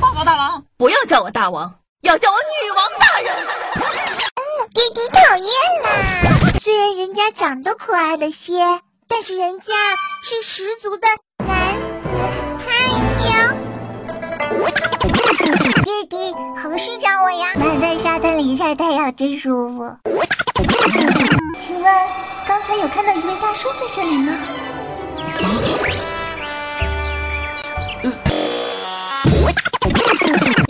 报告大王，不要叫我大王，要叫我女王大人。嗯弟弟讨厌啦！虽然人家长得可爱了些，但是人家是十足的男子汉哟。弟弟，何时找我呀？躺在沙滩里晒太阳真舒服。请问刚才有看到一位大叔在这里吗？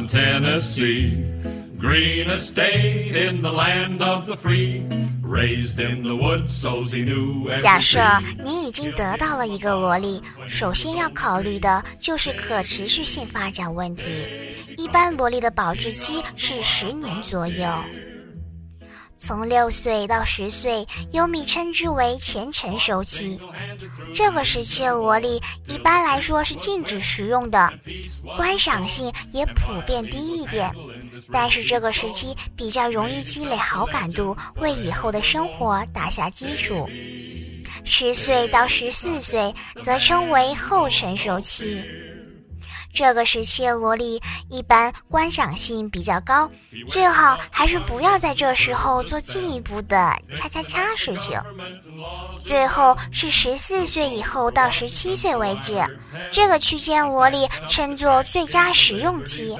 In Tennessee, green estate in the land of the free, raised in the woods so he knew 假设你已经得到了一个萝莉，首先要考虑的就是可持续性发展问题。一般萝莉的保质期是十年左右。从六岁到十岁，优米称之为前成熟期。这个时期的萝莉一般来说是禁止食用的，观赏性也普遍低一点。但是这个时期比较容易积累好感度，为以后的生活打下基础。十岁到十四岁则称为后成熟期。这个时期的萝莉一般观赏性比较高，最好还是不要在这时候做进一步的叉叉叉事情。最后是十四岁以后到十七岁为止，这个区间萝莉称作最佳食用期。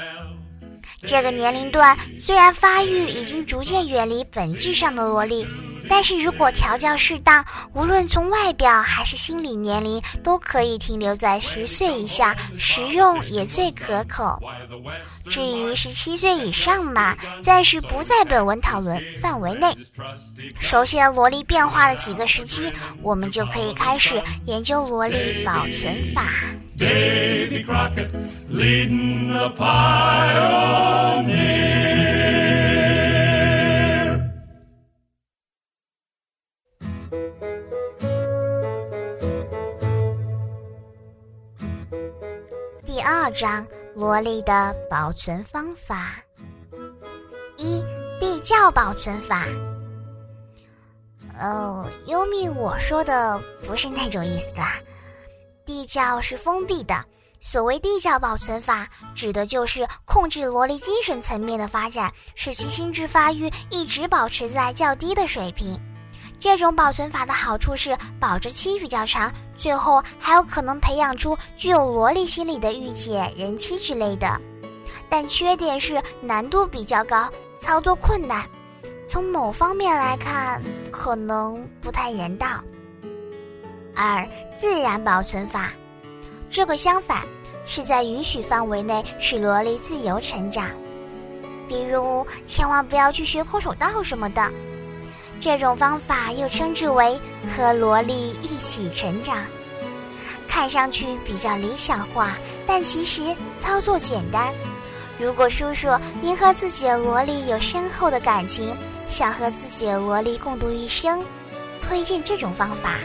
这个年龄段虽然发育已经逐渐远离本质上的萝莉，但是如果调教适当，无论从外表还是心理年龄，都可以停留在十岁以下，食用也最可口。至于十七岁以上嘛，暂时不在本文讨论范围内。熟悉了萝莉变化的几个时期，我们就可以开始研究萝莉保存法。章萝莉的保存方法。一地窖保存法。哦，优米，我说的不是那种意思啦。地窖是封闭的，所谓地窖保存法，指的就是控制萝莉精神层面的发展，使其心智发育一直保持在较低的水平。这种保存法的好处是保质期比较长，最后还有可能培养出具有萝莉心理的御姐、人妻之类的。但缺点是难度比较高，操作困难。从某方面来看，可能不太人道。二、自然保存法，这个相反，是在允许范围内使萝莉自由成长。比如，千万不要去学空手道什么的。这种方法又称之为和萝莉一起成长，看上去比较理想化，但其实操作简单。如果叔叔您和自己的萝莉有深厚的感情，想和自己的萝莉共度一生，推荐这种方法。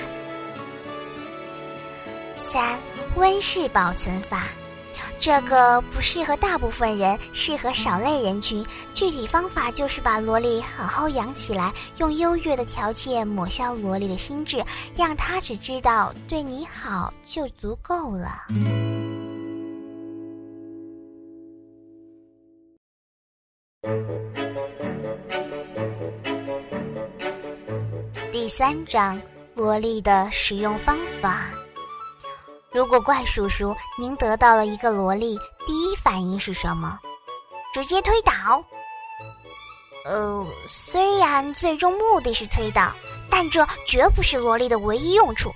三、温室保存法，这个不适合大部分人，适合少类人群。具体方法就是把萝莉好好养起来，用优越的条件抹消萝莉的心智，让她只知道对你好就足够了。第三章，萝莉的使用方法。如果怪叔叔您得到了一个萝莉，第一反应是什么？直接推倒。呃，虽然最终目的是推倒，但这绝不是萝莉的唯一用处。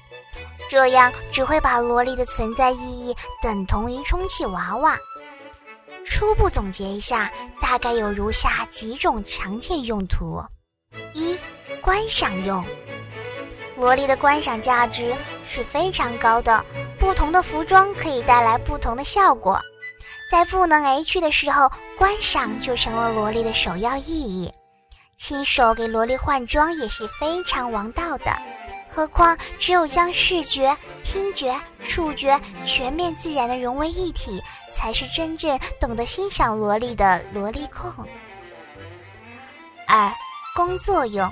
这样只会把萝莉的存在意义等同于充气娃娃。初步总结一下，大概有如下几种常见用途：一、观赏用。萝莉的观赏价值是非常高的，不同的服装可以带来不同的效果。在不能 H 的时候，观赏就成了萝莉的首要意义。亲手给萝莉换装也是非常王道的。何况，只有将视觉、听觉、触觉全面自然的融为一体，才是真正懂得欣赏萝莉的萝莉控。二，工作用，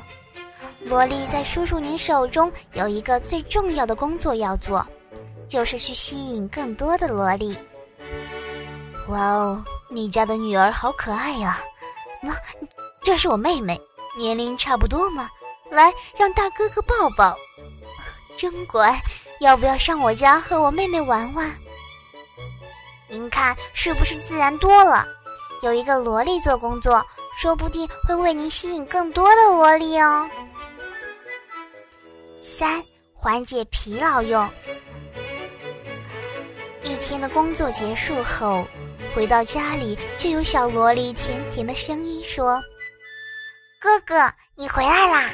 萝莉在叔叔您手中有一个最重要的工作要做，就是去吸引更多的萝莉。哇哦，你家的女儿好可爱呀！那，这是我妹妹，年龄差不多嘛？来，让大哥哥抱抱。真乖，要不要上我家和我妹妹玩玩？您看是不是自然多了？有一个萝莉做工作，说不定会为您吸引更多的萝莉哦。三，缓解疲劳用。一天的工作结束后，回到家里就有小萝莉甜甜的声音说：“哥哥，你回来啦！”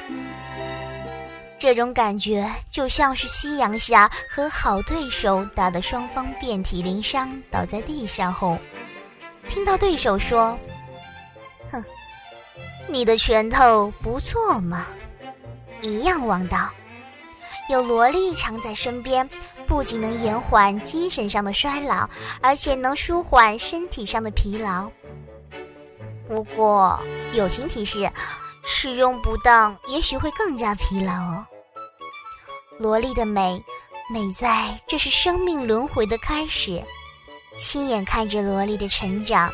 这种感觉就像是夕阳下和好对手打得双方遍体鳞伤，倒在地上后，听到对手说：“哼，你的拳头不错嘛，一样王道。”有萝莉常在身边，不仅能延缓精神上的衰老，而且能舒缓身体上的疲劳。不过友情提示：使用不当，也许会更加疲劳哦。萝莉的美，美在这是生命轮回的开始。亲眼看着萝莉的成长，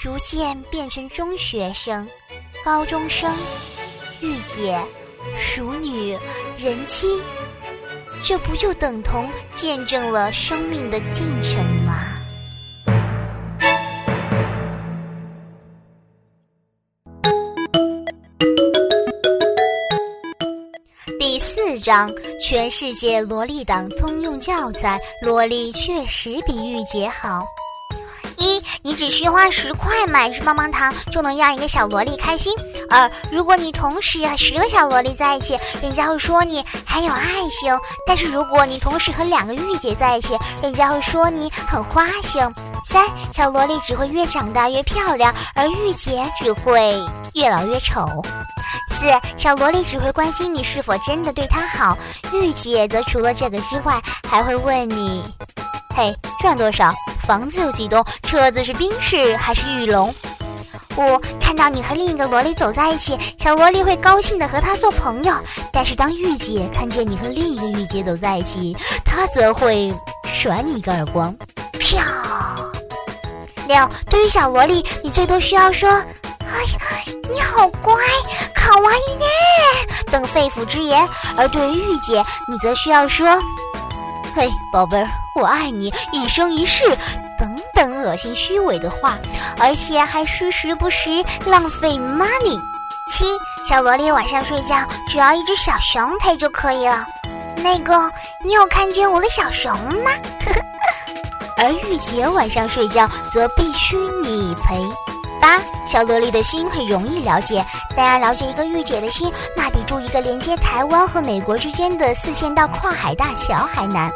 逐渐变成中学生、高中生、御姐、熟女、人妻，这不就等同见证了生命的进程吗？第四章全世界萝莉党通用教材，萝莉确实比御姐好。一，你只需花十块买只棒棒糖，就能让一个小萝莉开心。二，如果你同时和十个小萝莉在一起，人家会说你很有爱心；但是如果你同时和两个御姐在一起，人家会说你很花心。三，小萝莉只会越长大越漂亮，而御姐只会越老越丑。四小萝莉只会关心你是否真的对她好，御姐则除了这个之外，还会问你：嘿，赚多少？房子有几栋？车子是宾士还是玉龙？五看到你和另一个萝莉走在一起，小萝莉会高兴的和他做朋友，但是当御姐看见你和另一个御姐走在一起，她则会甩你一个耳光。啪！六对于小萝莉，你最多需要说：哎呀，你好乖。好玩一点等肺腑之言，而对于御姐，你则需要说：“嘿，宝贝儿，我爱你，一生一世。”等等恶心虚伪的话，而且还是时不时浪费 money。七，小萝莉晚上睡觉只要一只小熊陪就可以了。那个，你有看见我的小熊吗？呵 呵而御姐晚上睡觉则必须你陪。八小萝莉的心很容易了解，但要了解一个御姐的心，那比筑一个连接台湾和美国之间的四线道跨海大桥还难。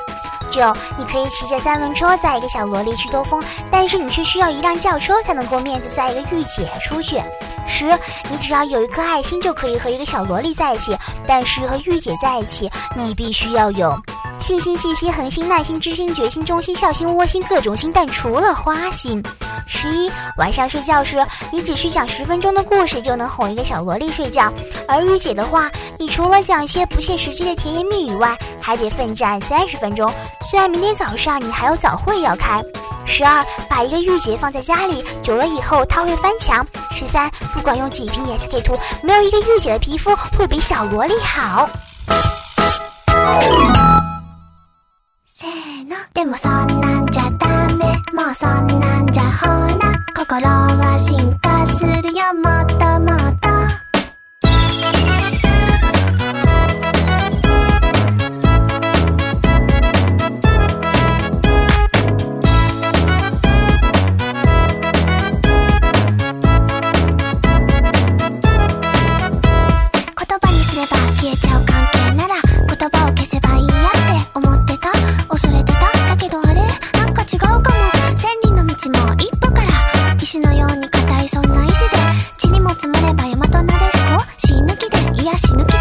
九，你可以骑着三轮车载一个小萝莉去兜风，但是你却需要一辆轿车才能够面子载一个御姐出去。十，你只要有一颗爱心就可以和一个小萝莉在一起，但是和御姐在一起，你必须要有。细心、细心、恒心、耐心、知心、决心、忠心、孝心、窝心，各种心，但除了花心。十一晚上睡觉时，你只需讲十分钟的故事就能哄一个小萝莉睡觉；而御姐的话，你除了讲一些不切实际的甜言蜜语外，还得奋战三十分钟。虽然明天早上你还有早会要开。十二把一个御姐放在家里，久了以后她会翻墙。十三不管用几瓶 SK two，没有一个御姐的皮肤会比小萝莉好。でもそんなんじゃダメ。もうそんなんじゃほら心は進化そんな意しで血にも積もれば山となでしこ。死ぬ気でいや死ぬ気。